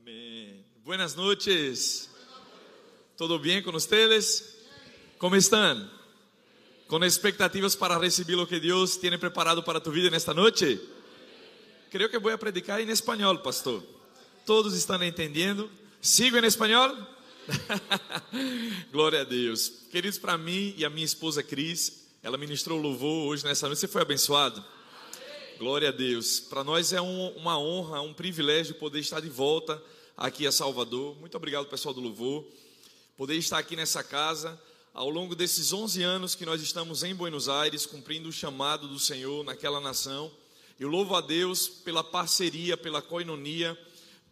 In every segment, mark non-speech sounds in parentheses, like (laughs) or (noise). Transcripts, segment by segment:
Amén. Buenas noches. ¿Todo bien con ustedes? ¿Cómo están? ¿Con expectativas para recibir lo que Dios tiene preparado para tu vida en esta noche? Creo que voy a predicar en español, pastor. ¿Todos están entendiendo? ¿Sigo en español? (laughs) Glória a Deus. Queridos, para mim e a minha esposa Cris, ela ministrou louvor hoje nessa noite. Você foi abençoado? Glória a Deus. Para nós é um, uma honra, um privilégio poder estar de volta aqui a Salvador. Muito obrigado, pessoal do louvor. Poder estar aqui nessa casa ao longo desses 11 anos que nós estamos em Buenos Aires, cumprindo o chamado do Senhor naquela nação. Eu louvo a Deus pela parceria, pela coinonia,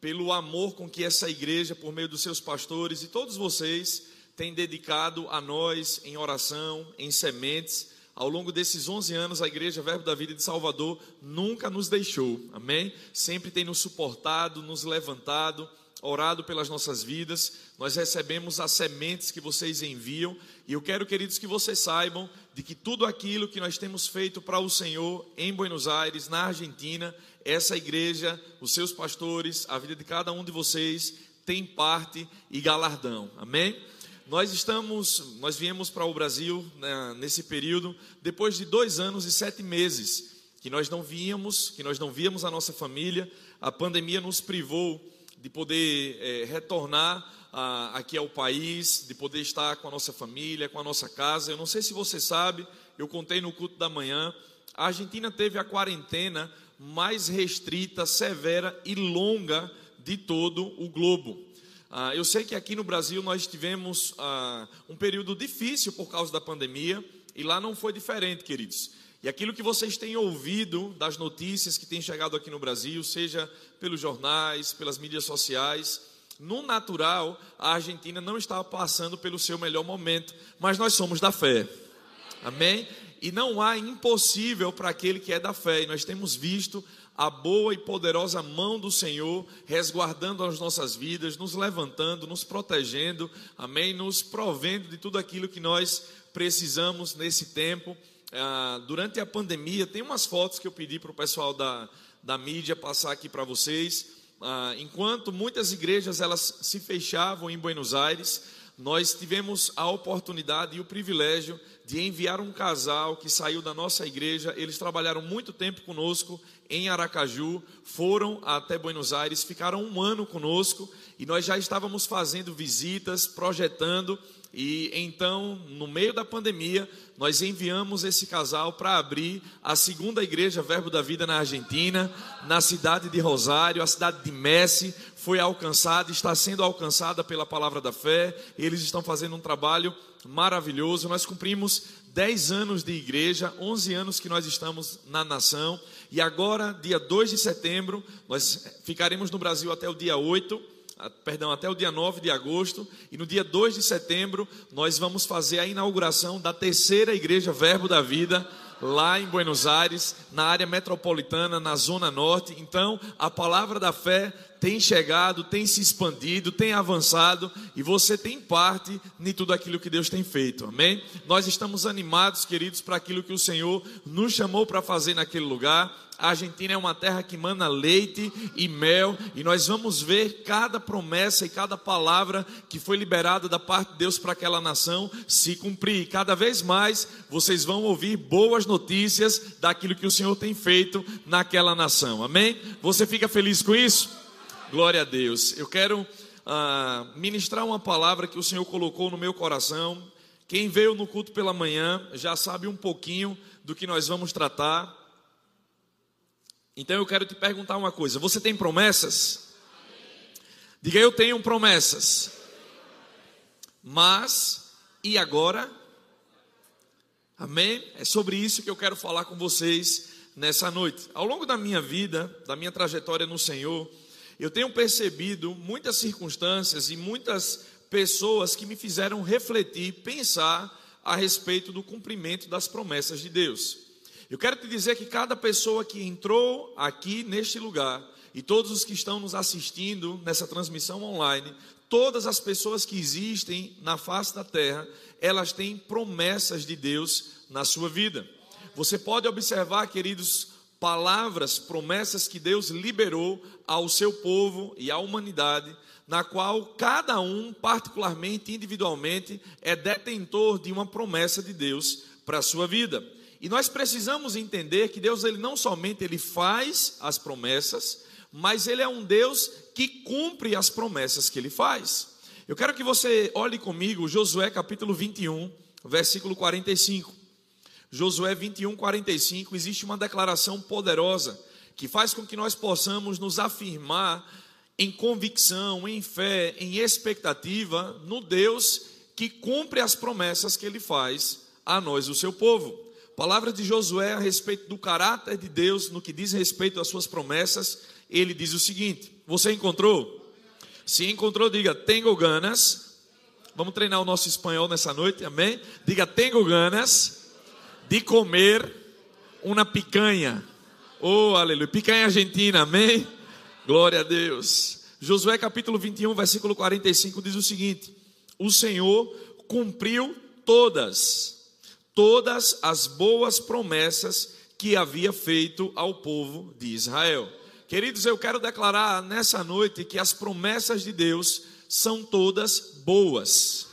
pelo amor com que essa igreja, por meio dos seus pastores e todos vocês, têm dedicado a nós em oração, em sementes ao longo desses 11 anos, a Igreja Verbo da Vida de Salvador nunca nos deixou, amém? Sempre tem nos suportado, nos levantado, orado pelas nossas vidas. Nós recebemos as sementes que vocês enviam, e eu quero, queridos, que vocês saibam de que tudo aquilo que nós temos feito para o Senhor em Buenos Aires, na Argentina, essa igreja, os seus pastores, a vida de cada um de vocês tem parte e galardão, amém? Nós estamos, nós viemos para o Brasil né, nesse período depois de dois anos e sete meses que nós não víamos, que nós não víamos a nossa família. A pandemia nos privou de poder é, retornar a, aqui ao país, de poder estar com a nossa família, com a nossa casa. Eu não sei se você sabe, eu contei no culto da manhã. A Argentina teve a quarentena mais restrita, severa e longa de todo o globo. Ah, eu sei que aqui no Brasil nós tivemos ah, um período difícil por causa da pandemia e lá não foi diferente, queridos. E aquilo que vocês têm ouvido das notícias que têm chegado aqui no Brasil, seja pelos jornais, pelas mídias sociais, no natural, a Argentina não estava passando pelo seu melhor momento, mas nós somos da fé. Amém? E não há impossível para aquele que é da fé. E nós temos visto a boa e poderosa mão do Senhor resguardando as nossas vidas, nos levantando, nos protegendo, amém? Nos provendo de tudo aquilo que nós precisamos nesse tempo. Ah, durante a pandemia, tem umas fotos que eu pedi para o pessoal da, da mídia passar aqui para vocês. Ah, enquanto muitas igrejas elas se fechavam em Buenos Aires, nós tivemos a oportunidade e o privilégio de enviar um casal que saiu da nossa igreja. Eles trabalharam muito tempo conosco em Aracaju, foram até Buenos Aires, ficaram um ano conosco e nós já estávamos fazendo visitas, projetando. E então, no meio da pandemia, nós enviamos esse casal para abrir a segunda igreja Verbo da Vida na Argentina, na cidade de Rosário, a cidade de Messi, foi alcançada, está sendo alcançada pela palavra da fé. Eles estão fazendo um trabalho maravilhoso. Nós cumprimos 10 anos de igreja, 11 anos que nós estamos na nação. E agora, dia 2 de setembro, nós ficaremos no Brasil até o dia 8 ah, perdão, até o dia 9 de agosto, e no dia 2 de setembro nós vamos fazer a inauguração da terceira igreja Verbo da Vida lá em Buenos Aires, na área metropolitana, na zona norte. Então, a palavra da fé tem chegado, tem se expandido, tem avançado e você tem parte em tudo aquilo que Deus tem feito. Amém? Nós estamos animados, queridos, para aquilo que o Senhor nos chamou para fazer naquele lugar. A Argentina é uma terra que mana leite e mel, e nós vamos ver cada promessa e cada palavra que foi liberada da parte de Deus para aquela nação se cumprir. Cada vez mais vocês vão ouvir boas notícias daquilo que o Senhor tem feito naquela nação. Amém? Você fica feliz com isso? Glória a Deus. Eu quero ah, ministrar uma palavra que o Senhor colocou no meu coração. Quem veio no culto pela manhã já sabe um pouquinho do que nós vamos tratar. Então eu quero te perguntar uma coisa: você tem promessas? Diga, eu tenho promessas. Mas, e agora? Amém? É sobre isso que eu quero falar com vocês nessa noite. Ao longo da minha vida, da minha trajetória no Senhor, eu tenho percebido muitas circunstâncias e muitas pessoas que me fizeram refletir, pensar a respeito do cumprimento das promessas de Deus. Eu quero te dizer que cada pessoa que entrou aqui neste lugar e todos os que estão nos assistindo nessa transmissão online, todas as pessoas que existem na face da terra, elas têm promessas de Deus na sua vida. Você pode observar, queridos, palavras, promessas que Deus liberou ao seu povo e à humanidade, na qual cada um, particularmente, individualmente, é detentor de uma promessa de Deus para a sua vida. E nós precisamos entender que Deus ele não somente ele faz as promessas, mas ele é um Deus que cumpre as promessas que ele faz. Eu quero que você olhe comigo Josué capítulo 21, versículo 45. Josué 21, 45, existe uma declaração poderosa que faz com que nós possamos nos afirmar em convicção, em fé, em expectativa no Deus que cumpre as promessas que ele faz a nós, o seu povo. Palavra de Josué a respeito do caráter de Deus no que diz respeito às suas promessas, ele diz o seguinte: Você encontrou? Se encontrou, diga: Tenho ganas. Vamos treinar o nosso espanhol nessa noite, amém? Diga: Tenho ganas de comer uma picanha. Oh, aleluia. Picanha argentina, amém? Glória a Deus. Josué capítulo 21, versículo 45 diz o seguinte: O Senhor cumpriu todas, todas as boas promessas que havia feito ao povo de Israel. Queridos, eu quero declarar nessa noite que as promessas de Deus são todas boas.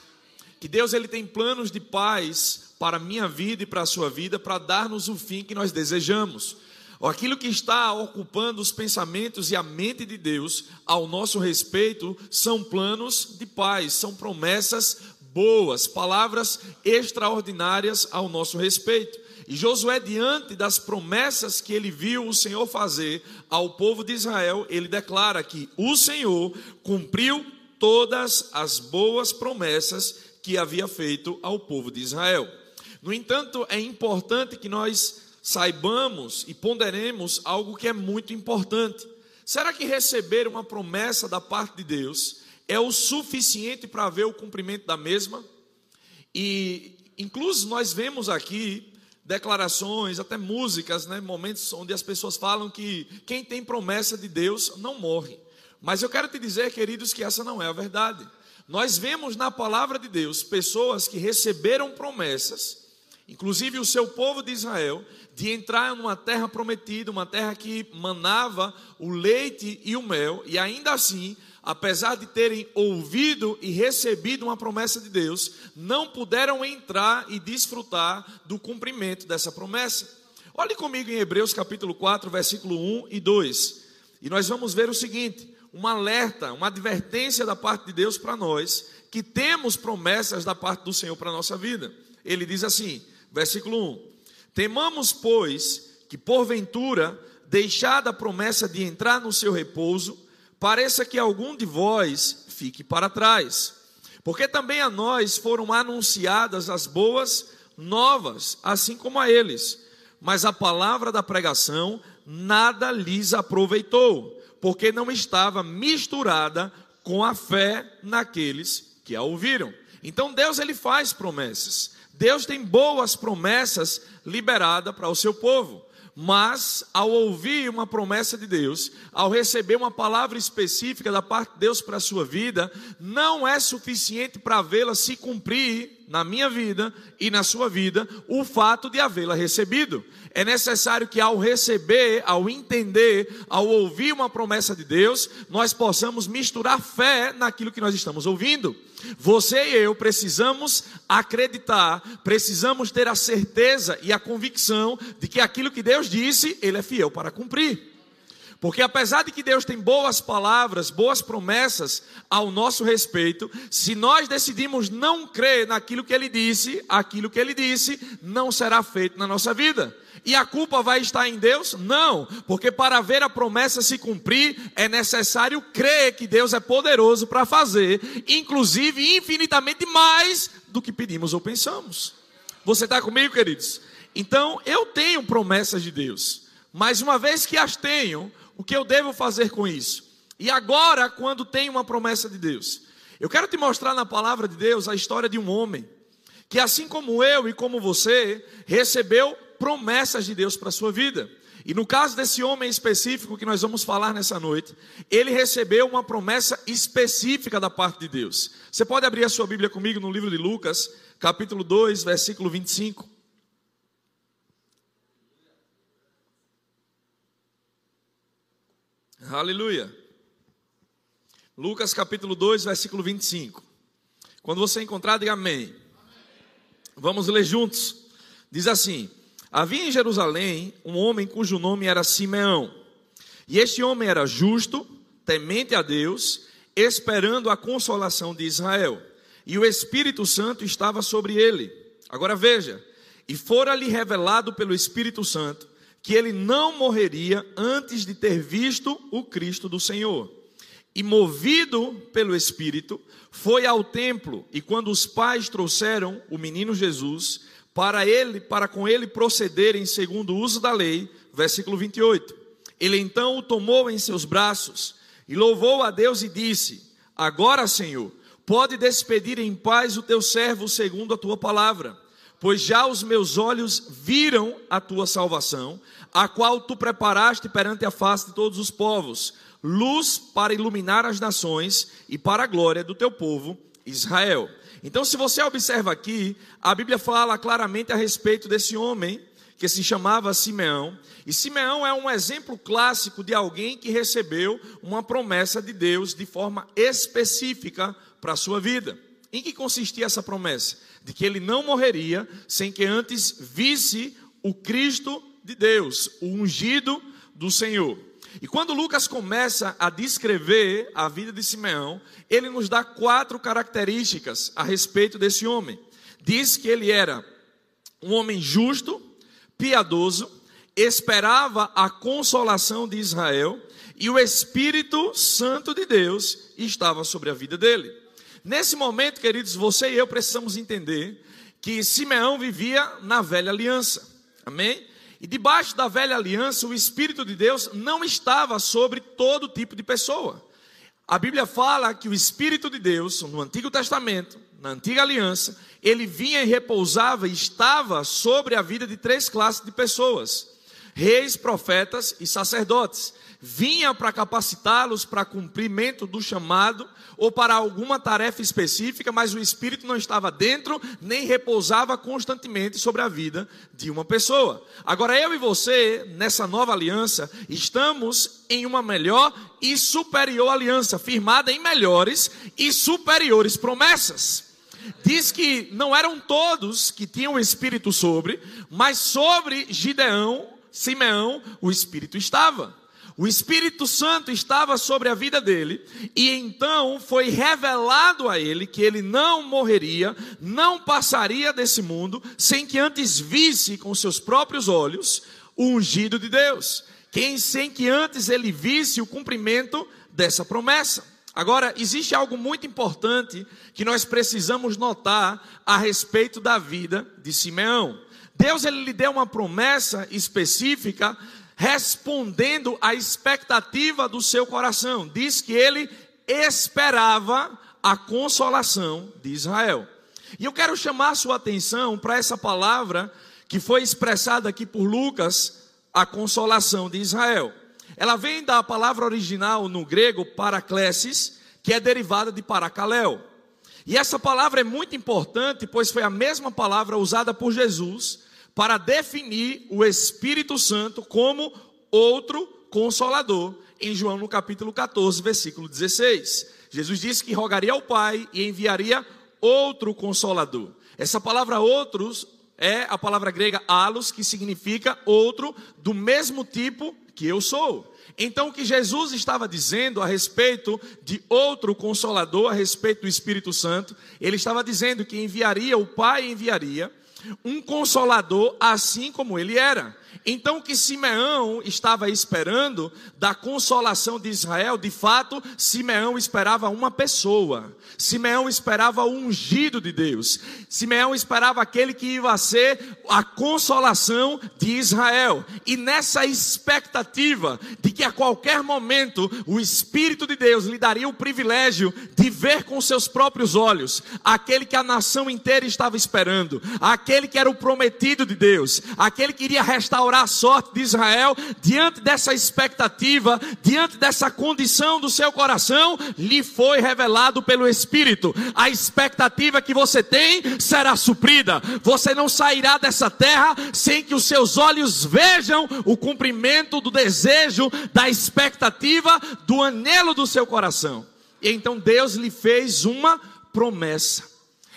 Que Deus ele tem planos de paz para a minha vida e para a sua vida, para dar-nos o fim que nós desejamos. Aquilo que está ocupando os pensamentos e a mente de Deus ao nosso respeito são planos de paz, são promessas boas, palavras extraordinárias ao nosso respeito. E Josué, diante das promessas que ele viu o Senhor fazer ao povo de Israel, ele declara que o Senhor cumpriu todas as boas promessas que havia feito ao povo de Israel. No entanto, é importante que nós saibamos e ponderemos algo que é muito importante. Será que receber uma promessa da parte de Deus é o suficiente para ver o cumprimento da mesma? E, incluso, nós vemos aqui declarações, até músicas, né, momentos onde as pessoas falam que quem tem promessa de Deus não morre. Mas eu quero te dizer, queridos, que essa não é a verdade. Nós vemos na palavra de Deus pessoas que receberam promessas inclusive o seu povo de Israel, de entrar numa terra prometida, uma terra que manava o leite e o mel, e ainda assim, apesar de terem ouvido e recebido uma promessa de Deus, não puderam entrar e desfrutar do cumprimento dessa promessa. Olhe comigo em Hebreus capítulo 4, versículo 1 e 2. E nós vamos ver o seguinte: um alerta, uma advertência da parte de Deus para nós, que temos promessas da parte do Senhor para a nossa vida. Ele diz assim: Versículo 1: Temamos, pois, que porventura, deixada a promessa de entrar no seu repouso, pareça que algum de vós fique para trás. Porque também a nós foram anunciadas as boas novas, assim como a eles. Mas a palavra da pregação nada lhes aproveitou, porque não estava misturada com a fé naqueles que a ouviram. Então Deus ele faz promessas. Deus tem boas promessas liberadas para o seu povo. Mas, ao ouvir uma promessa de Deus, ao receber uma palavra específica da parte de Deus para a sua vida, não é suficiente para vê-la se cumprir na minha vida e na sua vida o fato de havê-la recebido. É necessário que, ao receber, ao entender, ao ouvir uma promessa de Deus, nós possamos misturar fé naquilo que nós estamos ouvindo. Você e eu precisamos acreditar, precisamos ter a certeza e a convicção de que aquilo que Deus disse, Ele é fiel para cumprir. Porque apesar de que Deus tem boas palavras, boas promessas ao nosso respeito, se nós decidimos não crer naquilo que Ele disse, aquilo que Ele disse não será feito na nossa vida. E a culpa vai estar em Deus? Não, porque para ver a promessa se cumprir, é necessário crer que Deus é poderoso para fazer, inclusive infinitamente mais do que pedimos ou pensamos. Você está comigo, queridos? Então, eu tenho promessas de Deus, mas uma vez que as tenho, o que eu devo fazer com isso? E agora, quando tenho uma promessa de Deus? Eu quero te mostrar na palavra de Deus a história de um homem que, assim como eu e como você, recebeu promessas de Deus para a sua vida. E no caso desse homem específico que nós vamos falar nessa noite, ele recebeu uma promessa específica da parte de Deus. Você pode abrir a sua Bíblia comigo no livro de Lucas, capítulo 2, versículo 25. Aleluia. Lucas capítulo 2, versículo 25. Quando você encontrar, diga amém. Vamos ler juntos. Diz assim: Havia em Jerusalém um homem cujo nome era Simeão. E este homem era justo, temente a Deus, esperando a consolação de Israel. E o Espírito Santo estava sobre ele. Agora veja: e fora-lhe revelado pelo Espírito Santo que ele não morreria antes de ter visto o Cristo do Senhor e movido pelo Espírito, foi ao templo, e quando os pais trouxeram o menino Jesus, para ele, para com ele procederem segundo o uso da lei, versículo 28. Ele então o tomou em seus braços e louvou a Deus e disse: Agora, Senhor, pode despedir em paz o teu servo segundo a tua palavra, pois já os meus olhos viram a tua salvação, a qual tu preparaste perante a face de todos os povos luz para iluminar as nações e para a glória do teu povo Israel. Então, se você observa aqui, a Bíblia fala claramente a respeito desse homem que se chamava Simeão. E Simeão é um exemplo clássico de alguém que recebeu uma promessa de Deus de forma específica para a sua vida. Em que consistia essa promessa? De que ele não morreria sem que antes visse o Cristo de Deus, o ungido do Senhor. E quando Lucas começa a descrever a vida de Simeão, ele nos dá quatro características a respeito desse homem. Diz que ele era um homem justo, piedoso, esperava a consolação de Israel e o Espírito Santo de Deus estava sobre a vida dele. Nesse momento, queridos, você e eu precisamos entender que Simeão vivia na velha aliança. Amém? E debaixo da velha aliança, o Espírito de Deus não estava sobre todo tipo de pessoa. A Bíblia fala que o Espírito de Deus, no Antigo Testamento, na Antiga Aliança, ele vinha e repousava e estava sobre a vida de três classes de pessoas: reis, profetas e sacerdotes vinha para capacitá-los para cumprimento do chamado ou para alguma tarefa específica, mas o Espírito não estava dentro nem repousava constantemente sobre a vida de uma pessoa. Agora, eu e você, nessa nova aliança, estamos em uma melhor e superior aliança, firmada em melhores e superiores promessas diz que não eram todos que tinham o Espírito sobre, mas sobre Gideão, Simeão, o Espírito estava. O Espírito Santo estava sobre a vida dele, e então foi revelado a ele que ele não morreria, não passaria desse mundo, sem que antes visse com seus próprios olhos o ungido de Deus, quem sem que antes ele visse o cumprimento dessa promessa. Agora, existe algo muito importante que nós precisamos notar a respeito da vida de Simeão. Deus ele lhe deu uma promessa específica respondendo à expectativa do seu coração. Diz que ele esperava a consolação de Israel. E eu quero chamar a sua atenção para essa palavra que foi expressada aqui por Lucas, a consolação de Israel. Ela vem da palavra original no grego paraclesis, que é derivada de paracaléu. E essa palavra é muito importante, pois foi a mesma palavra usada por Jesus para definir o Espírito Santo como outro consolador, em João no capítulo 14, versículo 16. Jesus disse que rogaria ao Pai e enviaria outro consolador. Essa palavra outros é a palavra grega alos, que significa outro do mesmo tipo que eu sou. Então, o que Jesus estava dizendo a respeito de outro consolador, a respeito do Espírito Santo, ele estava dizendo que enviaria, o Pai enviaria um consolador assim como ele era. Então, o que Simeão estava esperando da consolação de Israel, de fato, Simeão esperava uma pessoa. Simeão esperava o ungido de Deus. Simeão esperava aquele que ia ser a consolação de Israel. E nessa expectativa de que a qualquer momento o Espírito de Deus lhe daria o privilégio de ver com seus próprios olhos aquele que a nação inteira estava esperando, aquele que era o prometido de Deus, aquele que iria restaurar a sorte de Israel, diante dessa expectativa, diante dessa condição do seu coração, lhe foi revelado pelo Espírito. A expectativa que você tem será suprida. Você não sairá dessa terra sem que os seus olhos vejam o cumprimento do desejo, da expectativa, do anelo do seu coração. E então Deus lhe fez uma promessa.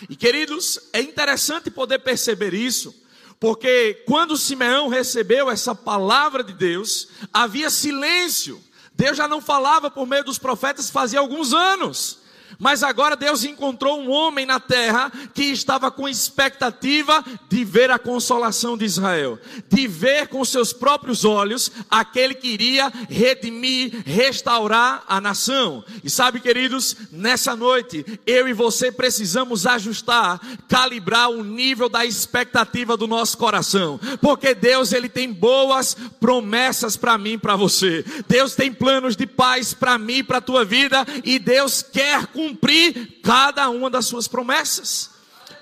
E queridos, é interessante poder perceber isso, porque quando Simeão recebeu essa palavra de Deus, havia silêncio. Deus já não falava por meio dos profetas fazia alguns anos. Mas agora Deus encontrou um homem na terra que estava com expectativa de ver a consolação de Israel, de ver com seus próprios olhos aquele que iria redimir, restaurar a nação. E sabe, queridos, nessa noite eu e você precisamos ajustar, calibrar o nível da expectativa do nosso coração, porque Deus ele tem boas promessas para mim, para você. Deus tem planos de paz para mim, para tua vida, e Deus quer cumprir cumprir cada uma das suas promessas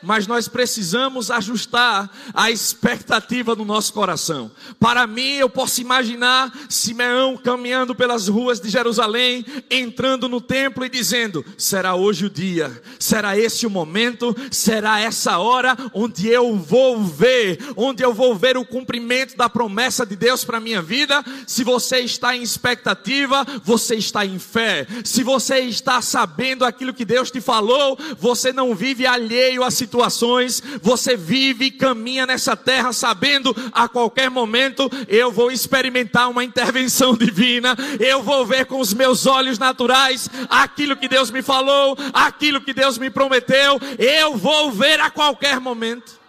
mas nós precisamos ajustar a expectativa do nosso coração. Para mim, eu posso imaginar Simeão caminhando pelas ruas de Jerusalém, entrando no templo e dizendo: será hoje o dia, será esse o momento, será essa hora onde eu vou ver, onde eu vou ver o cumprimento da promessa de Deus para a minha vida. Se você está em expectativa, você está em fé. Se você está sabendo aquilo que Deus te falou, você não vive alheio à situação situações, você vive e caminha nessa terra sabendo a qualquer momento eu vou experimentar uma intervenção divina, eu vou ver com os meus olhos naturais aquilo que Deus me falou, aquilo que Deus me prometeu, eu vou ver a qualquer momento.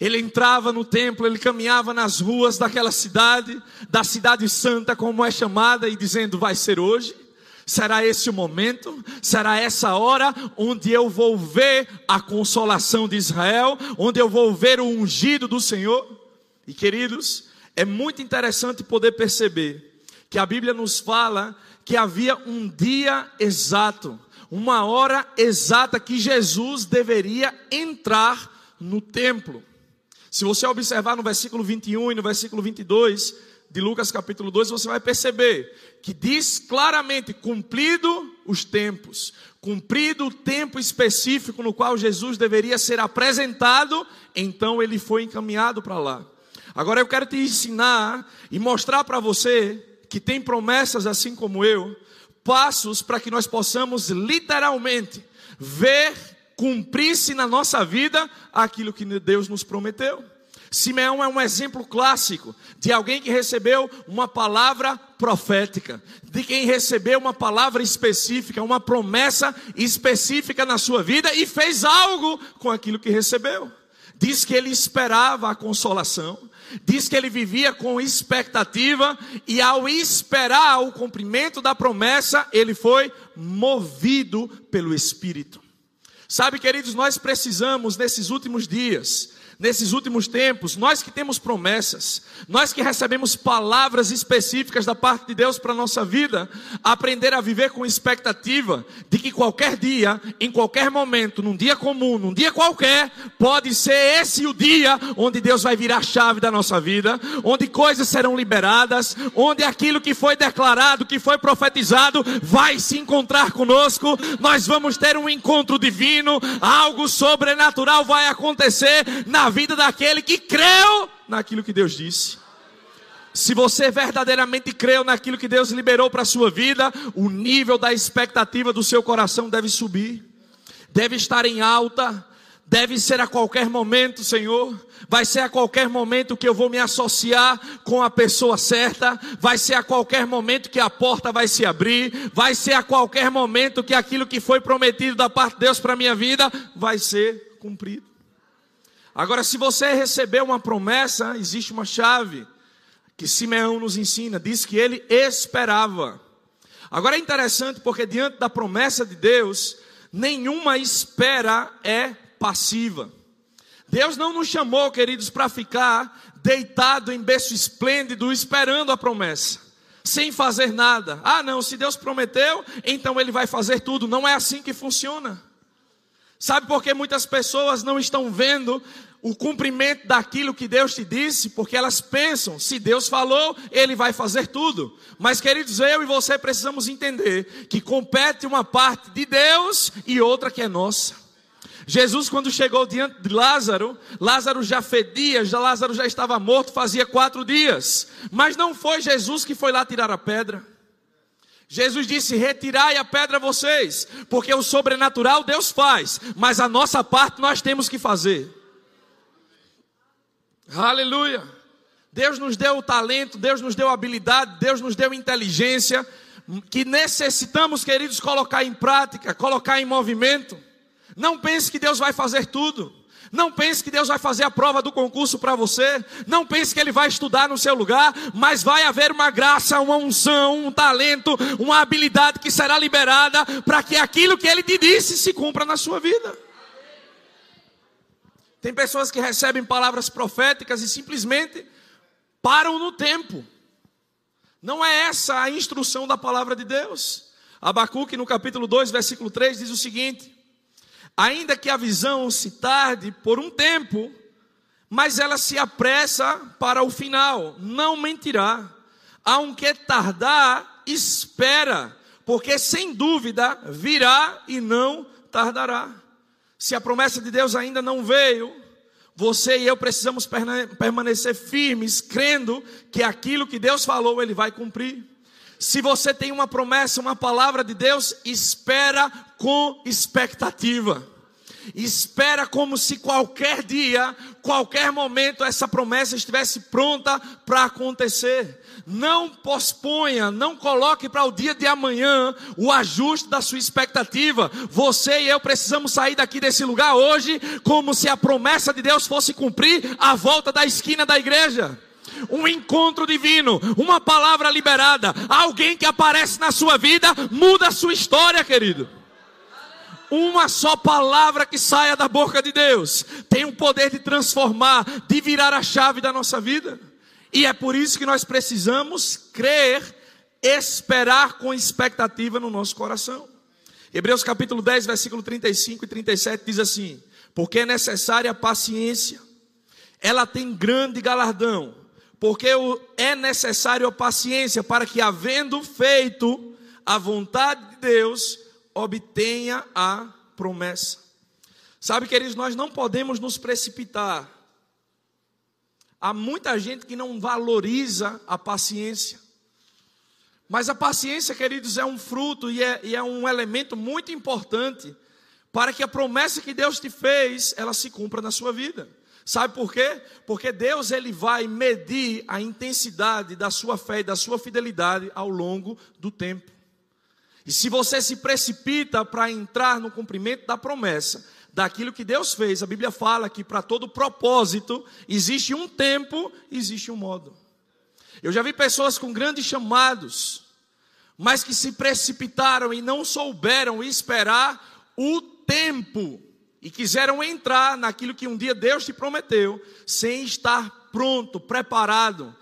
Ele entrava no templo, ele caminhava nas ruas daquela cidade, da cidade santa, como é chamada, e dizendo: Vai ser hoje. Será esse o momento? Será essa hora onde eu vou ver a consolação de Israel? Onde eu vou ver o ungido do Senhor? E queridos, é muito interessante poder perceber que a Bíblia nos fala que havia um dia exato, uma hora exata que Jesus deveria entrar no templo. Se você observar no versículo 21 e no versículo 22 de Lucas capítulo 2, você vai perceber que diz claramente: cumprido os tempos, cumprido o tempo específico no qual Jesus deveria ser apresentado, então ele foi encaminhado para lá. Agora eu quero te ensinar e mostrar para você que tem promessas assim como eu, passos para que nós possamos literalmente ver cumprir-se na nossa vida aquilo que Deus nos prometeu. Simeão é um exemplo clássico de alguém que recebeu uma palavra profética, de quem recebeu uma palavra específica, uma promessa específica na sua vida e fez algo com aquilo que recebeu. Diz que ele esperava a consolação, diz que ele vivia com expectativa e ao esperar o cumprimento da promessa, ele foi movido pelo Espírito. Sabe, queridos, nós precisamos nesses últimos dias nesses últimos tempos, nós que temos promessas, nós que recebemos palavras específicas da parte de Deus para a nossa vida, aprender a viver com expectativa de que qualquer dia, em qualquer momento, num dia comum, num dia qualquer, pode ser esse o dia onde Deus vai virar a chave da nossa vida, onde coisas serão liberadas, onde aquilo que foi declarado, que foi profetizado, vai se encontrar conosco, nós vamos ter um encontro divino, algo sobrenatural vai acontecer na vida daquele que creu naquilo que Deus disse. Se você verdadeiramente creu naquilo que Deus liberou para a sua vida, o nível da expectativa do seu coração deve subir, deve estar em alta, deve ser a qualquer momento, Senhor. Vai ser a qualquer momento que eu vou me associar com a pessoa certa, vai ser a qualquer momento que a porta vai se abrir, vai ser a qualquer momento que aquilo que foi prometido da parte de Deus para minha vida vai ser cumprido. Agora, se você recebeu uma promessa, existe uma chave que Simeão nos ensina, diz que ele esperava. Agora é interessante porque diante da promessa de Deus, nenhuma espera é passiva. Deus não nos chamou, queridos, para ficar deitado em berço esplêndido esperando a promessa, sem fazer nada. Ah, não, se Deus prometeu, então ele vai fazer tudo. Não é assim que funciona. Sabe por que muitas pessoas não estão vendo o cumprimento daquilo que Deus te disse, porque elas pensam, se Deus falou, Ele vai fazer tudo. Mas, queridos, eu e você precisamos entender que compete uma parte de Deus e outra que é nossa. Jesus, quando chegou diante de Lázaro, Lázaro já fedia, já Lázaro já estava morto, fazia quatro dias. Mas não foi Jesus que foi lá tirar a pedra. Jesus disse: Retirai a pedra vocês, porque o sobrenatural Deus faz, mas a nossa parte nós temos que fazer. Aleluia. Deus nos deu o talento, Deus nos deu habilidade, Deus nos deu inteligência, que necessitamos, queridos, colocar em prática, colocar em movimento. Não pense que Deus vai fazer tudo. Não pense que Deus vai fazer a prova do concurso para você. Não pense que Ele vai estudar no seu lugar. Mas vai haver uma graça, uma unção, um talento, uma habilidade que será liberada para que aquilo que Ele te disse se cumpra na sua vida. Tem pessoas que recebem palavras proféticas e simplesmente param no tempo. Não é essa a instrução da palavra de Deus. Abacuque, no capítulo 2, versículo 3, diz o seguinte: Ainda que a visão se tarde por um tempo, mas ela se apressa para o final, não mentirá. Aunque tardar, espera, porque sem dúvida virá e não tardará. Se a promessa de Deus ainda não veio, você e eu precisamos permanecer firmes, crendo que aquilo que Deus falou, Ele vai cumprir. Se você tem uma promessa, uma palavra de Deus, espera com expectativa. Espera como se qualquer dia, qualquer momento, essa promessa estivesse pronta para acontecer. Não posponha, não coloque para o dia de amanhã o ajuste da sua expectativa. Você e eu precisamos sair daqui desse lugar hoje, como se a promessa de Deus fosse cumprir à volta da esquina da igreja um encontro divino, uma palavra liberada, alguém que aparece na sua vida, muda a sua história, querido. Uma só palavra que saia da boca de Deus tem o poder de transformar, de virar a chave da nossa vida. E é por isso que nós precisamos crer, esperar com expectativa no nosso coração. Hebreus capítulo 10, versículo 35 e 37 diz assim: Porque é necessária a paciência, ela tem grande galardão, porque é necessário a paciência para que, havendo feito a vontade de Deus, obtenha a promessa. Sabe, queridos, nós não podemos nos precipitar. Há muita gente que não valoriza a paciência. Mas a paciência, queridos, é um fruto e é, e é um elemento muito importante para que a promessa que Deus te fez, ela se cumpra na sua vida. Sabe por quê? Porque Deus ele vai medir a intensidade da sua fé e da sua fidelidade ao longo do tempo. E se você se precipita para entrar no cumprimento da promessa, daquilo que Deus fez, a Bíblia fala que para todo propósito existe um tempo, existe um modo. Eu já vi pessoas com grandes chamados, mas que se precipitaram e não souberam esperar o tempo e quiseram entrar naquilo que um dia Deus te prometeu, sem estar pronto, preparado,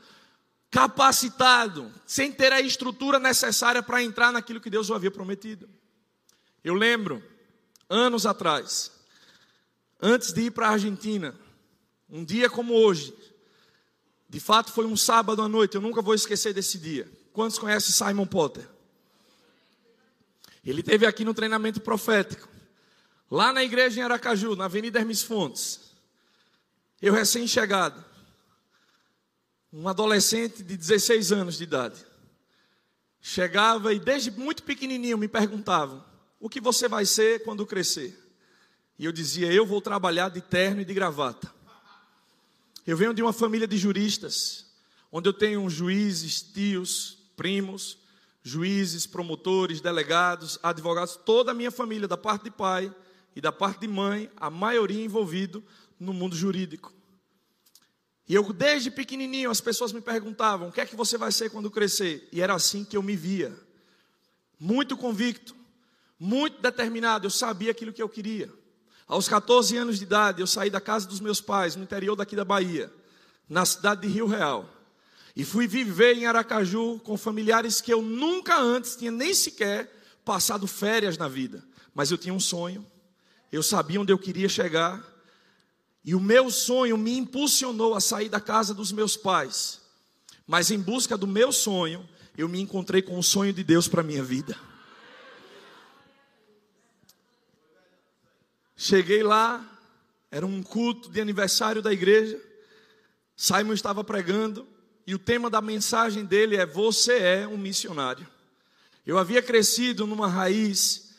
capacitado, sem ter a estrutura necessária para entrar naquilo que Deus havia prometido. Eu lembro, anos atrás, antes de ir para a Argentina, um dia como hoje, de fato foi um sábado à noite, eu nunca vou esquecer desse dia. Quantos conhecem Simon Potter? Ele teve aqui no treinamento profético, lá na igreja em Aracaju, na Avenida Hermes Fontes. Eu recém-chegado um adolescente de 16 anos de idade. Chegava e desde muito pequenininho me perguntavam: "O que você vai ser quando crescer?" E eu dizia: "Eu vou trabalhar de terno e de gravata." Eu venho de uma família de juristas, onde eu tenho juízes, tios, primos, juízes, promotores, delegados, advogados, toda a minha família, da parte de pai e da parte de mãe, a maioria envolvido no mundo jurídico. E eu, desde pequenininho, as pessoas me perguntavam: o que é que você vai ser quando crescer? E era assim que eu me via. Muito convicto, muito determinado, eu sabia aquilo que eu queria. Aos 14 anos de idade, eu saí da casa dos meus pais, no interior daqui da Bahia, na cidade de Rio Real. E fui viver em Aracaju com familiares que eu nunca antes tinha nem sequer passado férias na vida. Mas eu tinha um sonho, eu sabia onde eu queria chegar E o meu sonho me impulsionou a sair da casa dos meus pais. Mas em busca do meu sonho, eu me encontrei com o sonho de Deus para minha vida. Cheguei lá, era um culto de aniversário da igreja. Simon estava pregando e o tema da mensagem dele é: Você é um missionário. Eu havia crescido numa raiz,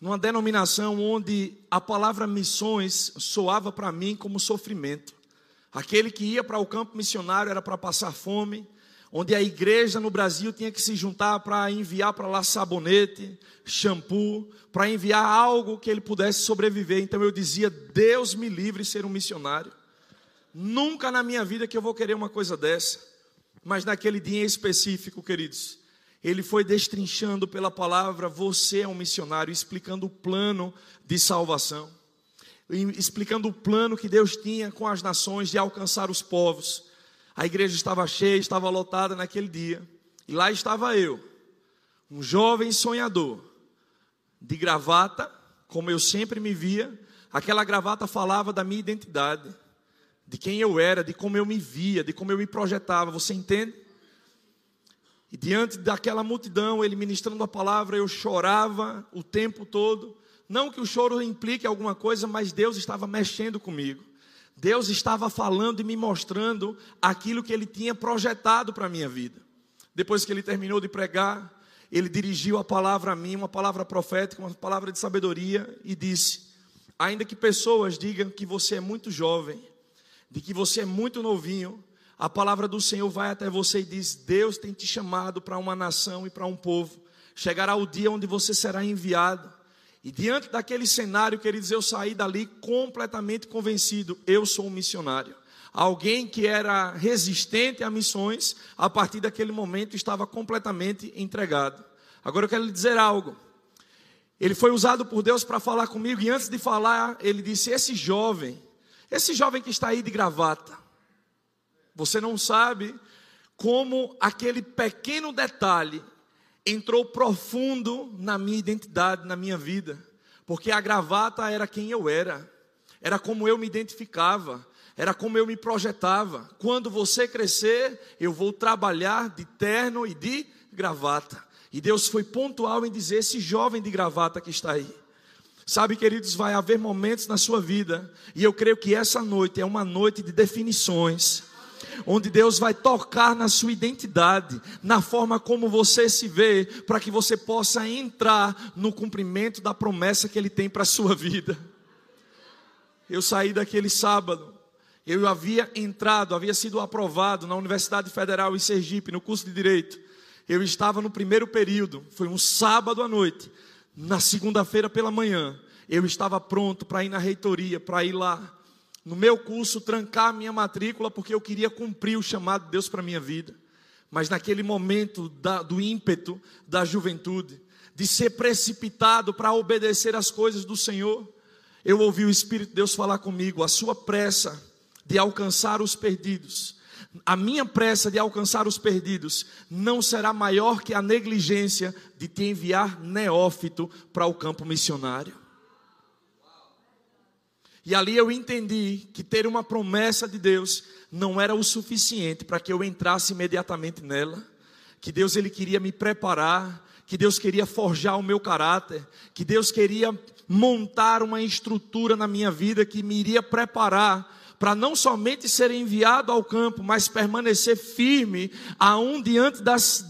numa denominação onde a palavra missões soava para mim como sofrimento. Aquele que ia para o campo missionário era para passar fome, onde a igreja no Brasil tinha que se juntar para enviar para lá sabonete, shampoo, para enviar algo que ele pudesse sobreviver. Então eu dizia: Deus me livre de ser um missionário. Nunca na minha vida que eu vou querer uma coisa dessa. Mas naquele dia em específico, queridos, ele foi destrinchando pela palavra: você é um missionário, explicando o plano de salvação, explicando o plano que Deus tinha com as nações de alcançar os povos. A igreja estava cheia, estava lotada naquele dia, e lá estava eu, um jovem sonhador, de gravata, como eu sempre me via, aquela gravata falava da minha identidade, de quem eu era, de como eu me via, de como eu me projetava, você entende? E diante daquela multidão, ele ministrando a palavra, eu chorava o tempo todo. Não que o choro implique alguma coisa, mas Deus estava mexendo comigo. Deus estava falando e me mostrando aquilo que ele tinha projetado para a minha vida. Depois que ele terminou de pregar, ele dirigiu a palavra a mim, uma palavra profética, uma palavra de sabedoria, e disse: Ainda que pessoas digam que você é muito jovem, de que você é muito novinho, a palavra do Senhor vai até você e diz: Deus tem te chamado para uma nação e para um povo. Chegará o dia onde você será enviado. E diante daquele cenário, queridos, eu saí dali completamente convencido: eu sou um missionário. Alguém que era resistente a missões, a partir daquele momento estava completamente entregado. Agora eu quero lhe dizer algo. Ele foi usado por Deus para falar comigo, e antes de falar, ele disse: Esse jovem, esse jovem que está aí de gravata, você não sabe como aquele pequeno detalhe entrou profundo na minha identidade, na minha vida. Porque a gravata era quem eu era, era como eu me identificava, era como eu me projetava. Quando você crescer, eu vou trabalhar de terno e de gravata. E Deus foi pontual em dizer: esse jovem de gravata que está aí. Sabe, queridos, vai haver momentos na sua vida, e eu creio que essa noite é uma noite de definições onde Deus vai tocar na sua identidade, na forma como você se vê, para que você possa entrar no cumprimento da promessa que Ele tem para a sua vida. Eu saí daquele sábado, eu havia entrado, havia sido aprovado na Universidade Federal em Sergipe, no curso de Direito. Eu estava no primeiro período, foi um sábado à noite. Na segunda-feira pela manhã, eu estava pronto para ir na reitoria, para ir lá no meu curso, trancar a minha matrícula, porque eu queria cumprir o chamado de Deus para a minha vida. Mas naquele momento da, do ímpeto da juventude, de ser precipitado para obedecer às coisas do Senhor, eu ouvi o Espírito de Deus falar comigo: a sua pressa de alcançar os perdidos, a minha pressa de alcançar os perdidos, não será maior que a negligência de te enviar neófito para o campo missionário. E ali eu entendi que ter uma promessa de Deus não era o suficiente para que eu entrasse imediatamente nela. Que Deus ele queria me preparar, que Deus queria forjar o meu caráter, que Deus queria montar uma estrutura na minha vida que me iria preparar para não somente ser enviado ao campo, mas permanecer firme, aún diante das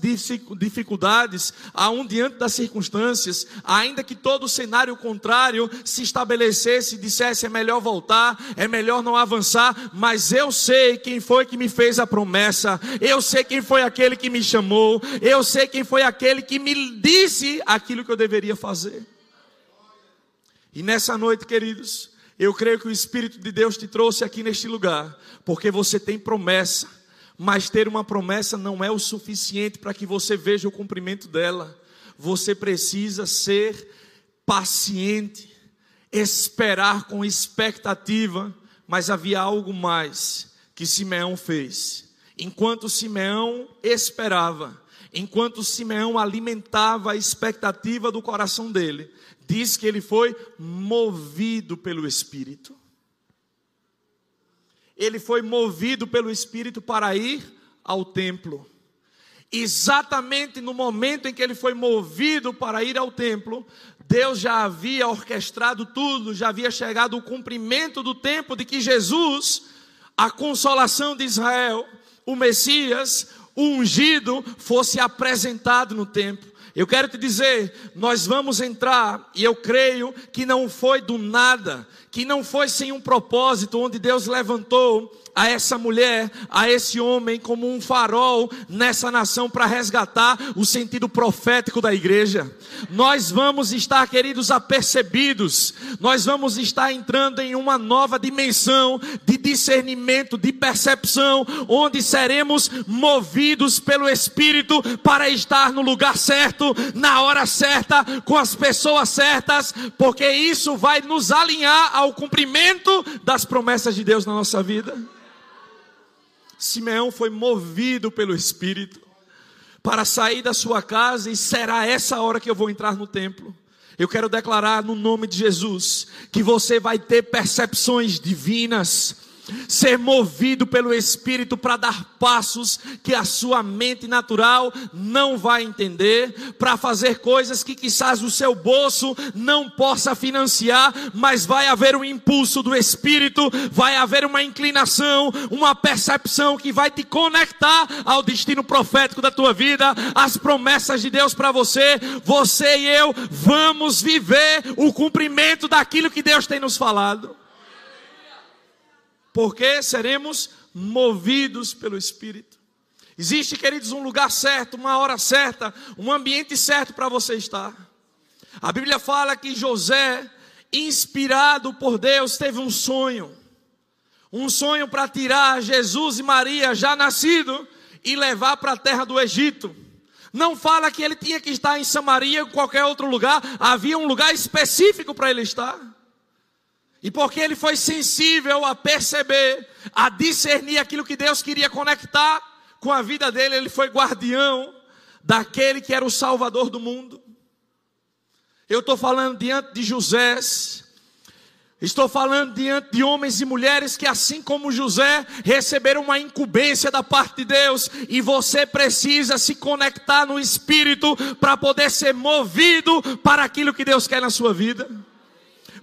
dificuldades, aún diante das circunstâncias, ainda que todo o cenário contrário se estabelecesse e dissesse é melhor voltar, é melhor não avançar, mas eu sei quem foi que me fez a promessa, eu sei quem foi aquele que me chamou, eu sei quem foi aquele que me disse aquilo que eu deveria fazer. E nessa noite, queridos, eu creio que o Espírito de Deus te trouxe aqui neste lugar, porque você tem promessa, mas ter uma promessa não é o suficiente para que você veja o cumprimento dela. Você precisa ser paciente, esperar com expectativa, mas havia algo mais que Simeão fez. Enquanto Simeão esperava, enquanto Simeão alimentava a expectativa do coração dele, diz que ele foi movido pelo Espírito. ele foi movido pelo Espírito para ir ao templo. Exatamente no momento em que ele foi movido para ir ao templo, Deus já havia orquestrado tudo, já havia chegado o cumprimento do tempo de que Jesus, a consolação de Israel, o Messias, o ungido, fosse apresentado no templo. Eu quero te dizer, nós vamos entrar, e eu creio que não foi do nada, que não foi sem um propósito, onde Deus levantou a essa mulher, a esse homem, como um farol nessa nação para resgatar o sentido profético da igreja. Nós vamos estar, queridos, apercebidos, nós vamos estar entrando em uma nova dimensão de discernimento, de percepção, onde seremos movidos pelo Espírito para estar no lugar certo, na hora certa, com as pessoas certas, porque isso vai nos alinhar ao cumprimento das promessas de Deus na nossa vida. Simeão foi movido pelo Espírito para sair da sua casa e será essa hora que eu vou entrar no templo. Eu quero declarar no nome de Jesus que você vai ter percepções divinas ser movido pelo Espírito para dar passos que a sua mente natural não vai entender, para fazer coisas que quizás o seu bolso não possa financiar, mas vai haver um impulso do Espírito, vai haver uma inclinação, uma percepção que vai te conectar ao destino profético da tua vida, às promessas de Deus para você. Você e eu vamos viver o cumprimento daquilo que Deus tem nos falado porque seremos movidos pelo Espírito. Existe, queridos, um lugar certo, uma hora certa, um ambiente certo para você estar. A Bíblia fala que José, inspirado por Deus, teve um sonho. Um sonho para tirar Jesus e Maria, já nascido, e levar para a terra do Egito. Não fala que ele tinha que estar em Samaria ou qualquer outro lugar, havia um lugar específico para ele estar. E porque ele foi sensível a perceber, a discernir aquilo que Deus queria conectar com a vida dele, ele foi guardião daquele que era o Salvador do mundo. Eu estou falando diante de José, estou falando diante de homens e mulheres que, assim como José, receberam uma incumbência da parte de Deus, e você precisa se conectar no Espírito para poder ser movido para aquilo que Deus quer na sua vida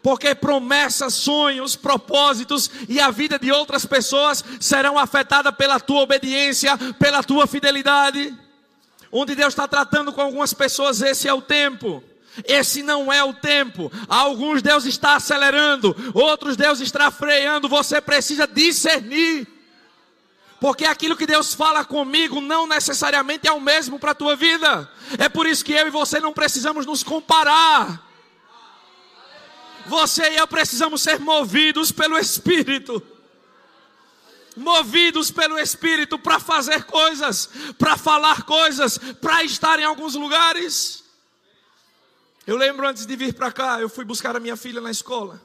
porque promessas, sonhos, propósitos e a vida de outras pessoas serão afetadas pela tua obediência, pela tua fidelidade. Onde Deus está tratando com algumas pessoas, esse é o tempo. Esse não é o tempo. Alguns Deus está acelerando, outros Deus está freando. Você precisa discernir. Porque aquilo que Deus fala comigo não necessariamente é o mesmo para a tua vida. É por isso que eu e você não precisamos nos comparar. Você e eu precisamos ser movidos pelo Espírito. Movidos pelo Espírito para fazer coisas, para falar coisas, para estar em alguns lugares. Eu lembro antes de vir para cá, eu fui buscar a minha filha na escola.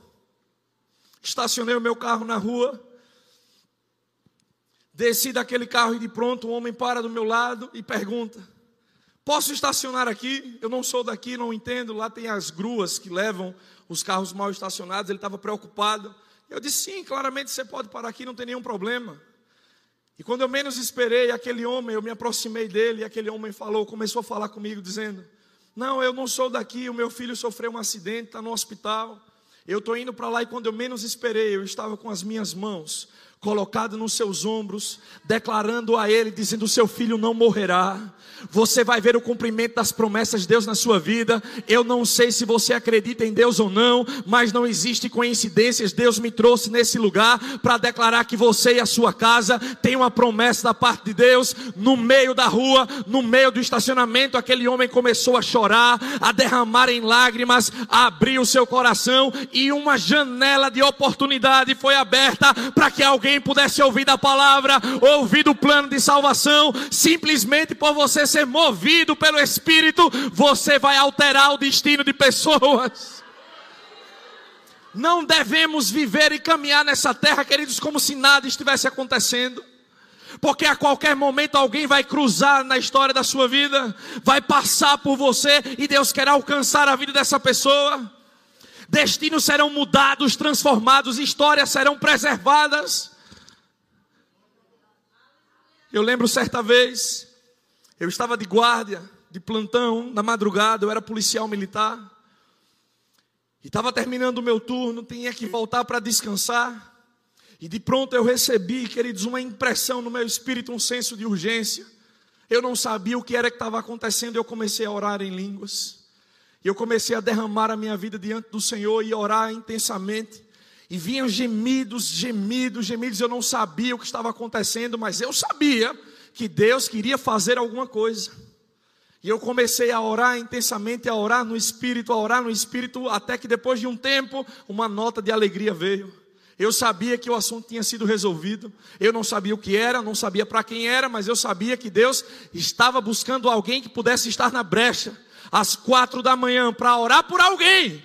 Estacionei o meu carro na rua. Desci daquele carro e de pronto um homem para do meu lado e pergunta: Posso estacionar aqui? Eu não sou daqui, não entendo. Lá tem as gruas que levam os carros mal estacionados. Ele estava preocupado. Eu disse: Sim, claramente você pode parar aqui, não tem nenhum problema. E quando eu menos esperei, aquele homem, eu me aproximei dele e aquele homem falou, começou a falar comigo, dizendo: Não, eu não sou daqui, o meu filho sofreu um acidente, está no hospital. Eu estou indo para lá e quando eu menos esperei, eu estava com as minhas mãos colocado nos seus ombros, declarando a Ele, dizendo: Seu filho não morrerá. Você vai ver o cumprimento das promessas de Deus na sua vida. Eu não sei se você acredita em Deus ou não, mas não existe coincidências. Deus me trouxe nesse lugar para declarar que você e a sua casa têm uma promessa da parte de Deus. No meio da rua, no meio do estacionamento, aquele homem começou a chorar, a derramar em lágrimas, a abrir o seu coração e uma janela de oportunidade foi aberta para que alguém alguém pudesse ouvir da palavra, ouvir do plano de salvação, simplesmente por você ser movido pelo Espírito, você vai alterar o destino de pessoas. Não devemos viver e caminhar nessa terra, queridos, como se nada estivesse acontecendo. Porque a qualquer momento alguém vai cruzar na história da sua vida, vai passar por você e Deus quer alcançar a vida dessa pessoa. Destinos serão mudados, transformados, histórias serão preservadas. Eu lembro certa vez, eu estava de guarda, de plantão, na madrugada, eu era policial militar. E estava terminando o meu turno, tinha que voltar para descansar. E de pronto eu recebi, queridos, uma impressão no meu espírito, um senso de urgência. Eu não sabia o que era que estava acontecendo, eu comecei a orar em línguas. Eu comecei a derramar a minha vida diante do Senhor e orar intensamente. E vinham gemidos, gemidos, gemidos. Eu não sabia o que estava acontecendo, mas eu sabia que Deus queria fazer alguma coisa. E eu comecei a orar intensamente, a orar no Espírito, a orar no Espírito, até que depois de um tempo, uma nota de alegria veio. Eu sabia que o assunto tinha sido resolvido. Eu não sabia o que era, não sabia para quem era, mas eu sabia que Deus estava buscando alguém que pudesse estar na brecha às quatro da manhã para orar por alguém.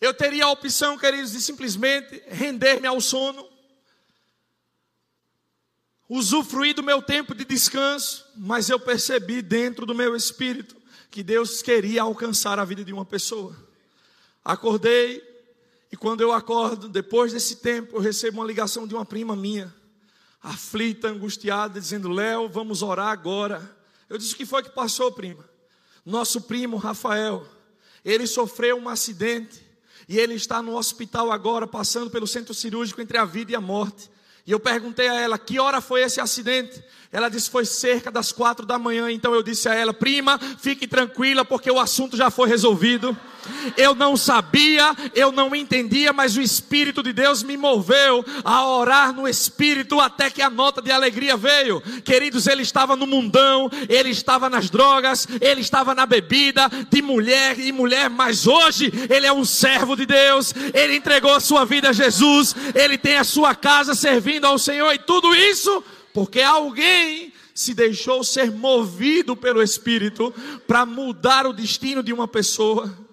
Eu teria a opção, queridos, de simplesmente render-me ao sono, usufruir do meu tempo de descanso, mas eu percebi dentro do meu espírito que Deus queria alcançar a vida de uma pessoa. Acordei, e quando eu acordo, depois desse tempo, eu recebo uma ligação de uma prima minha, aflita, angustiada, dizendo: Léo, vamos orar agora. Eu disse: O que foi que passou, prima? Nosso primo Rafael, ele sofreu um acidente e ele está no hospital agora, passando pelo centro cirúrgico entre a vida e a morte. E eu perguntei a ela, que hora foi esse acidente? Ela disse, foi cerca das quatro da manhã. Então eu disse a ela, prima, fique tranquila, porque o assunto já foi resolvido. Eu não sabia, eu não entendia, mas o Espírito de Deus me moveu a orar no Espírito até que a nota de alegria veio. Queridos, ele estava no mundão, ele estava nas drogas, ele estava na bebida, de mulher e mulher, mas hoje ele é um servo de Deus, ele entregou a sua vida a Jesus, ele tem a sua casa servindo ao Senhor e tudo isso porque alguém se deixou ser movido pelo Espírito para mudar o destino de uma pessoa.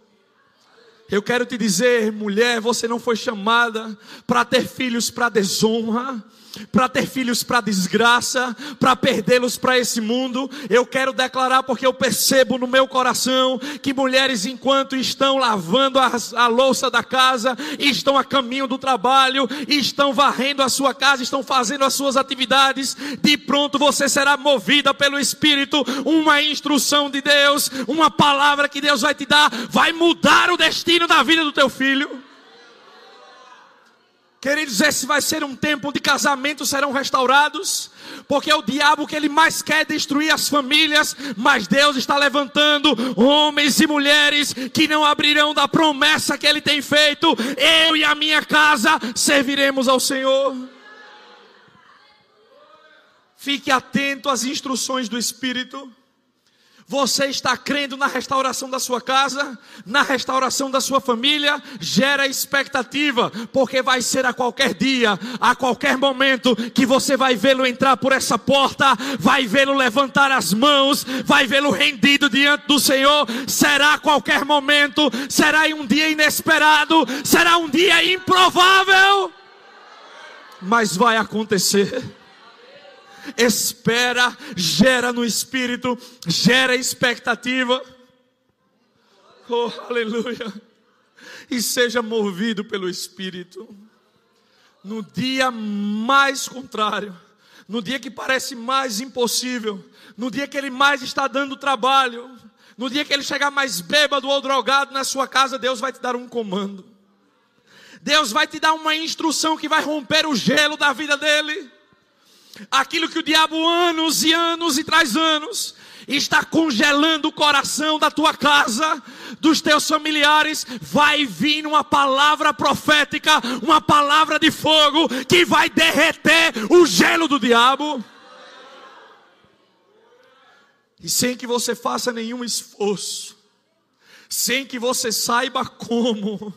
Eu quero te dizer, mulher, você não foi chamada para ter filhos para desonra para ter filhos para desgraça, para perdê-los para esse mundo. Eu quero declarar porque eu percebo no meu coração que mulheres, enquanto estão lavando a, a louça da casa, estão a caminho do trabalho, estão varrendo a sua casa, estão fazendo as suas atividades, de pronto você será movida pelo Espírito, uma instrução de Deus, uma palavra que Deus vai te dar, vai mudar o destino da vida do teu filho. Queridos, esse vai ser um tempo onde casamentos serão restaurados, porque é o diabo que ele mais quer destruir as famílias, mas Deus está levantando homens e mulheres que não abrirão da promessa que ele tem feito. Eu e a minha casa serviremos ao Senhor. Fique atento às instruções do Espírito. Você está crendo na restauração da sua casa, na restauração da sua família, gera expectativa, porque vai ser a qualquer dia, a qualquer momento, que você vai vê-lo entrar por essa porta, vai vê-lo levantar as mãos, vai vê-lo rendido diante do Senhor. Será a qualquer momento, será um dia inesperado, será um dia improvável, mas vai acontecer espera, gera no espírito, gera expectativa. Oh, aleluia! E seja movido pelo espírito. No dia mais contrário, no dia que parece mais impossível, no dia que ele mais está dando trabalho, no dia que ele chegar mais bêbado ou drogado na sua casa, Deus vai te dar um comando. Deus vai te dar uma instrução que vai romper o gelo da vida dele. Aquilo que o diabo anos e anos e traz anos está congelando o coração da tua casa, dos teus familiares, vai vir uma palavra profética, uma palavra de fogo que vai derreter o gelo do diabo. E sem que você faça nenhum esforço, sem que você saiba como,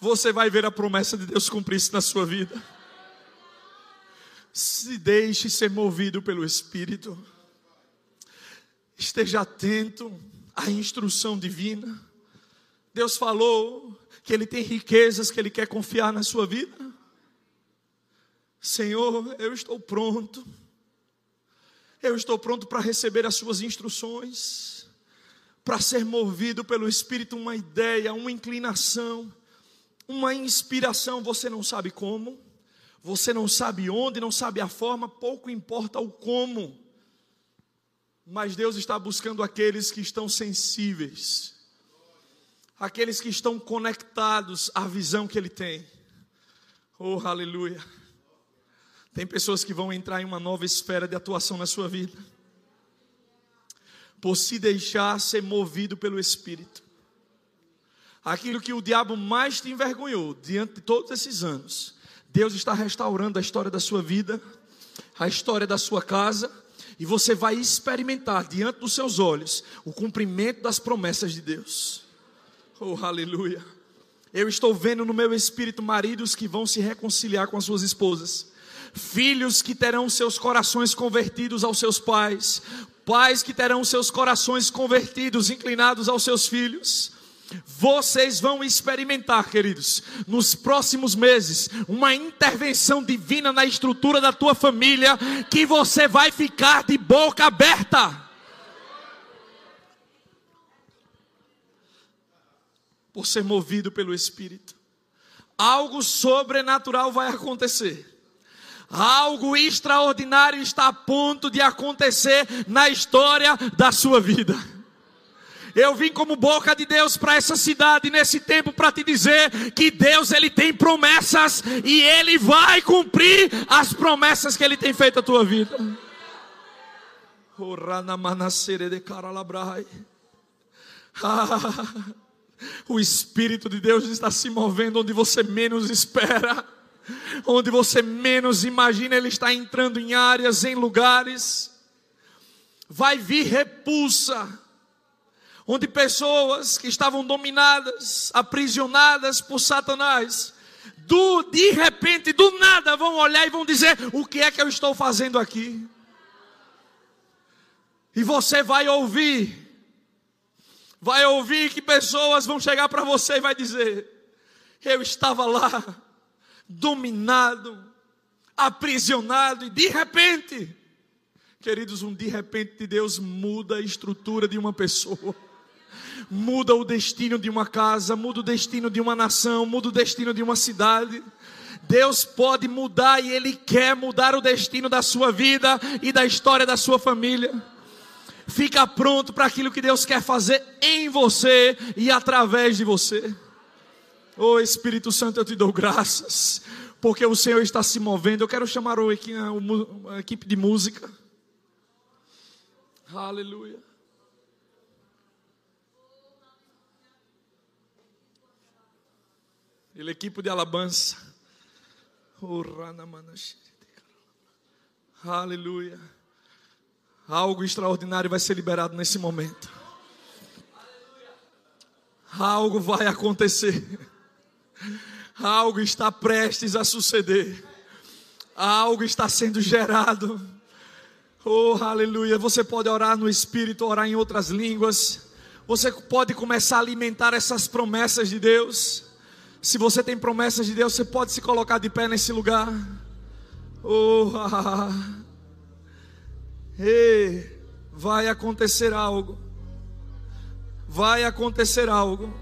você vai ver a promessa de Deus cumprir-se na sua vida se deixe ser movido pelo Espírito. Esteja atento à instrução divina. Deus falou que Ele tem riquezas que Ele quer confiar na sua vida. Senhor, eu estou pronto. Eu estou pronto para receber as Suas instruções, para ser movido pelo Espírito, uma ideia, uma inclinação, uma inspiração, você não sabe como Você não sabe onde, não sabe a forma, pouco importa o como. Mas Deus está buscando aqueles que estão sensíveis, aqueles que estão conectados à visão que Ele tem. Oh, aleluia. Tem pessoas que vão entrar em uma nova esfera de atuação na sua vida, por se deixar ser movido pelo Espírito. Aquilo que o diabo mais te envergonhou diante de todos esses anos, Deus está restaurando a história da sua vida, a história da sua casa, e você vai experimentar diante dos seus olhos o cumprimento das promessas de Deus. Oh, aleluia. Eu estou vendo no meu espírito maridos que vão se reconciliar com as suas esposas, filhos que terão seus corações convertidos aos seus pais, pais que terão seus corações convertidos, inclinados aos seus filhos. Vocês vão experimentar, queridos, nos próximos meses, uma intervenção divina na estrutura da tua família, que você vai ficar de boca aberta. Por ser movido pelo Espírito, algo sobrenatural vai acontecer. Algo extraordinário está a ponto de acontecer na história da sua vida. Eu vim como boca de Deus para essa cidade nesse tempo para te dizer que Deus ele tem promessas e ele vai cumprir as promessas que ele tem feito à tua vida. o Espírito de Deus está se movendo onde você menos espera, onde você menos imagina, Ele está entrando em áreas, em lugares. Vai vir repulsa onde pessoas que estavam dominadas, aprisionadas por Satanás, do de repente, do nada, vão olhar e vão dizer: "O que é que eu estou fazendo aqui?" E você vai ouvir vai ouvir que pessoas vão chegar para você e vai dizer: "Eu estava lá dominado, aprisionado e de repente, queridos, um de repente de Deus muda a estrutura de uma pessoa muda o destino de uma casa, muda o destino de uma nação, muda o destino de uma cidade. Deus pode mudar e Ele quer mudar o destino da sua vida e da história da sua família. Fica pronto para aquilo que Deus quer fazer em você e através de você. Oh Espírito Santo, eu te dou graças, porque o Senhor está se movendo. Eu quero chamar a equipe de música. Aleluia. El equipo de alabança. Aleluia. Algo extraordinário vai ser liberado nesse momento. Algo vai acontecer. Algo está prestes a suceder. Algo está sendo gerado. Oh, aleluia. Você pode orar no Espírito, orar em outras línguas. Você pode começar a alimentar essas promessas de Deus. Se você tem promessas de Deus, você pode se colocar de pé nesse lugar. Oh, Ei, vai acontecer algo. Vai acontecer algo.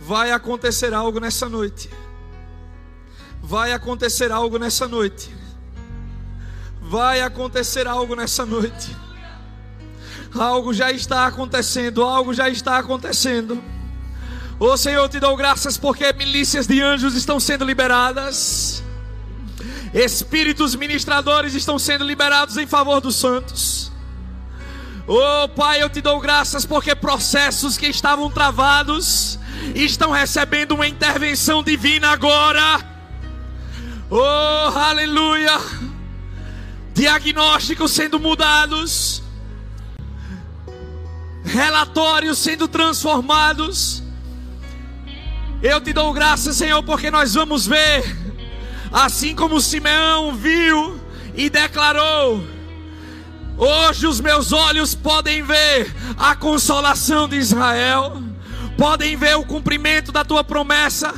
Vai acontecer algo nessa noite. Vai acontecer algo nessa noite. Vai acontecer algo nessa noite. Algo já está acontecendo, algo já está acontecendo. Oh Senhor, te dou graças porque milícias de anjos estão sendo liberadas. Espíritos ministradores estão sendo liberados em favor dos santos. Oh Pai, eu te dou graças porque processos que estavam travados estão recebendo uma intervenção divina agora. Oh, aleluia! Diagnósticos sendo mudados, relatórios sendo transformados eu te dou graças, Senhor, porque nós vamos ver, assim como Simeão viu e declarou: Hoje os meus olhos podem ver a consolação de Israel, podem ver o cumprimento da tua promessa.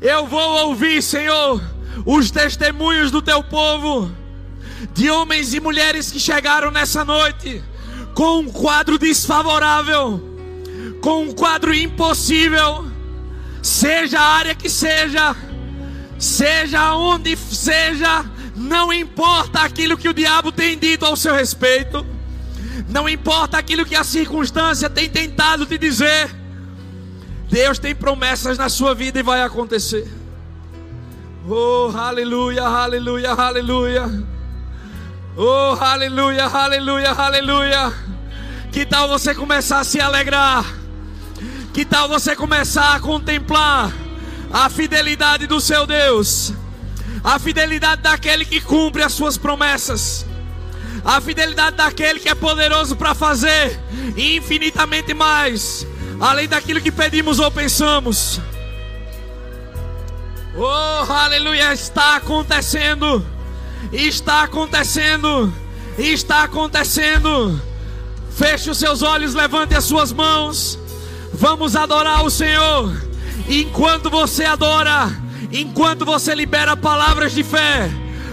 Eu vou ouvir, Senhor, os testemunhos do teu povo, de homens e mulheres que chegaram nessa noite com um quadro desfavorável, com um quadro impossível seja a área que seja, seja onde seja, não importa aquilo que o diabo tem dito ao seu respeito, não importa aquilo que a circunstância tem tentado te dizer, Deus tem promessas na sua vida e vai acontecer. Oh, aleluia, aleluia, aleluia. Oh, aleluia, aleluia, aleluia. Que tal você começar a se alegrar? Que tal você começar a contemplar a fidelidade do seu Deus? A fidelidade daquele que cumpre as suas promessas. A fidelidade daquele que é poderoso para fazer infinitamente mais, além daquilo que pedimos ou pensamos. Oh, aleluia, está acontecendo. Está acontecendo. Está acontecendo. Feche os seus olhos, levante as suas mãos. Vamos adorar o Senhor. Enquanto você adora, enquanto você libera palavras de fé,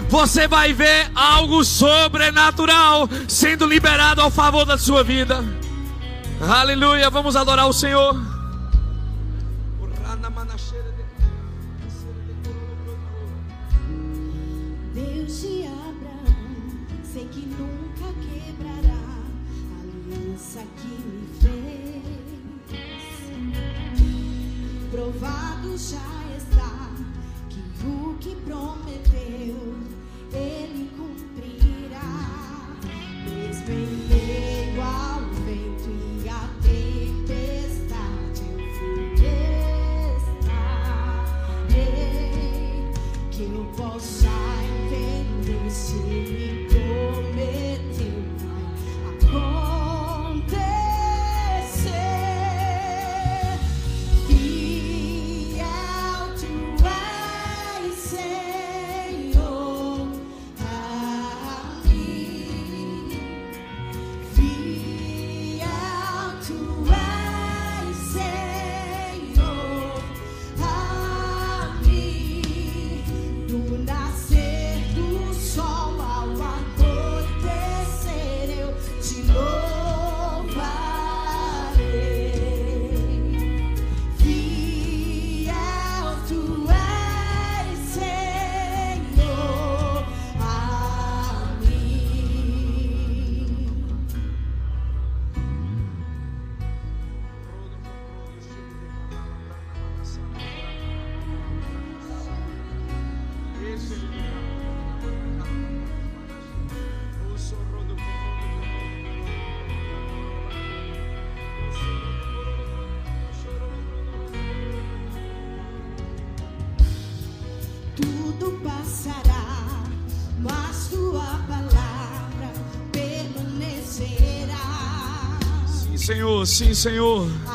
você vai ver algo sobrenatural sendo liberado ao favor da sua vida. Aleluia, vamos adorar o Senhor. provado já está que o que prometeu ele cumprirá. Mesmo em meio ao vento e à tempestade, eu fui estarei que eu possa entender. Senhor, sim, Senhor.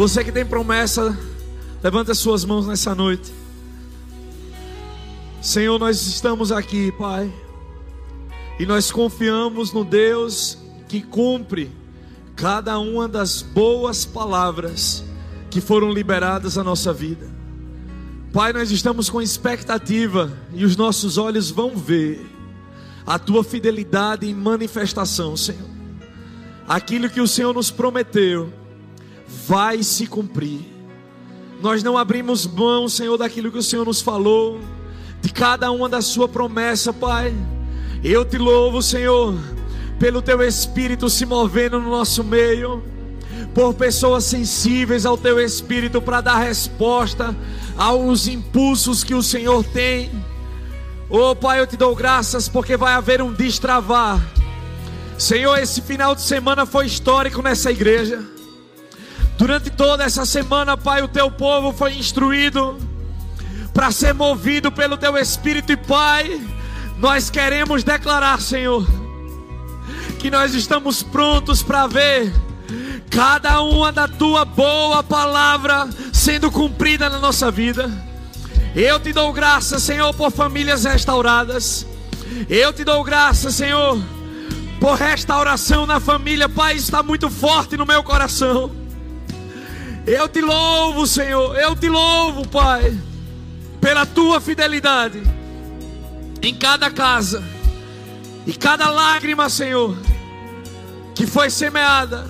Você que tem promessa, levanta as suas mãos nessa noite. Senhor, nós estamos aqui, Pai. E nós confiamos no Deus que cumpre cada uma das boas palavras que foram liberadas à nossa vida. Pai, nós estamos com expectativa e os nossos olhos vão ver a tua fidelidade em manifestação, Senhor. Aquilo que o Senhor nos prometeu vai se cumprir. Nós não abrimos mão, Senhor, daquilo que o Senhor nos falou, de cada uma da sua promessa, Pai. Eu te louvo, Senhor, pelo teu espírito se movendo no nosso meio por pessoas sensíveis ao teu espírito para dar resposta aos impulsos que o Senhor tem. Oh Pai, eu te dou graças porque vai haver um destravar. Senhor, esse final de semana foi histórico nessa igreja. Durante toda essa semana, Pai, o teu povo foi instruído para ser movido pelo teu espírito e Pai, nós queremos declarar, Senhor, que nós estamos prontos para ver cada uma da tua boa palavra sendo cumprida na nossa vida. Eu te dou graça, Senhor, por famílias restauradas. Eu te dou graça, Senhor, por restauração na família. Pai, está muito forte no meu coração. Eu te louvo, Senhor. Eu te louvo, Pai, pela tua fidelidade em cada casa e cada lágrima, Senhor, que foi semeada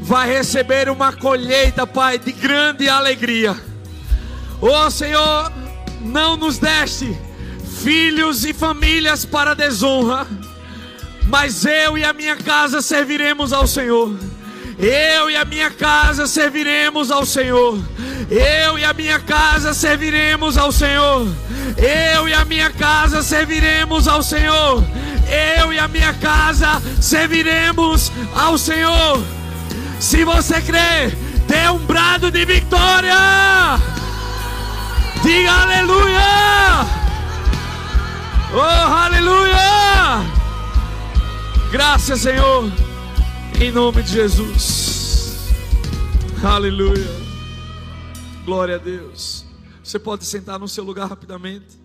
vai receber uma colheita, Pai, de grande alegria. Oh Senhor, não nos deste filhos e famílias para desonra, mas eu e a minha casa serviremos ao Senhor. Eu e a minha casa serviremos ao Senhor. Eu e a minha casa serviremos ao Senhor. Eu e a minha casa serviremos ao Senhor. Eu e a minha casa serviremos ao Senhor. Se você crê, dê um brado de vitória. Diga aleluia. Oh, aleluia. Graças, Senhor. Em nome de Jesus. Aleluia. Glória a Deus. Você pode sentar no seu lugar rapidamente.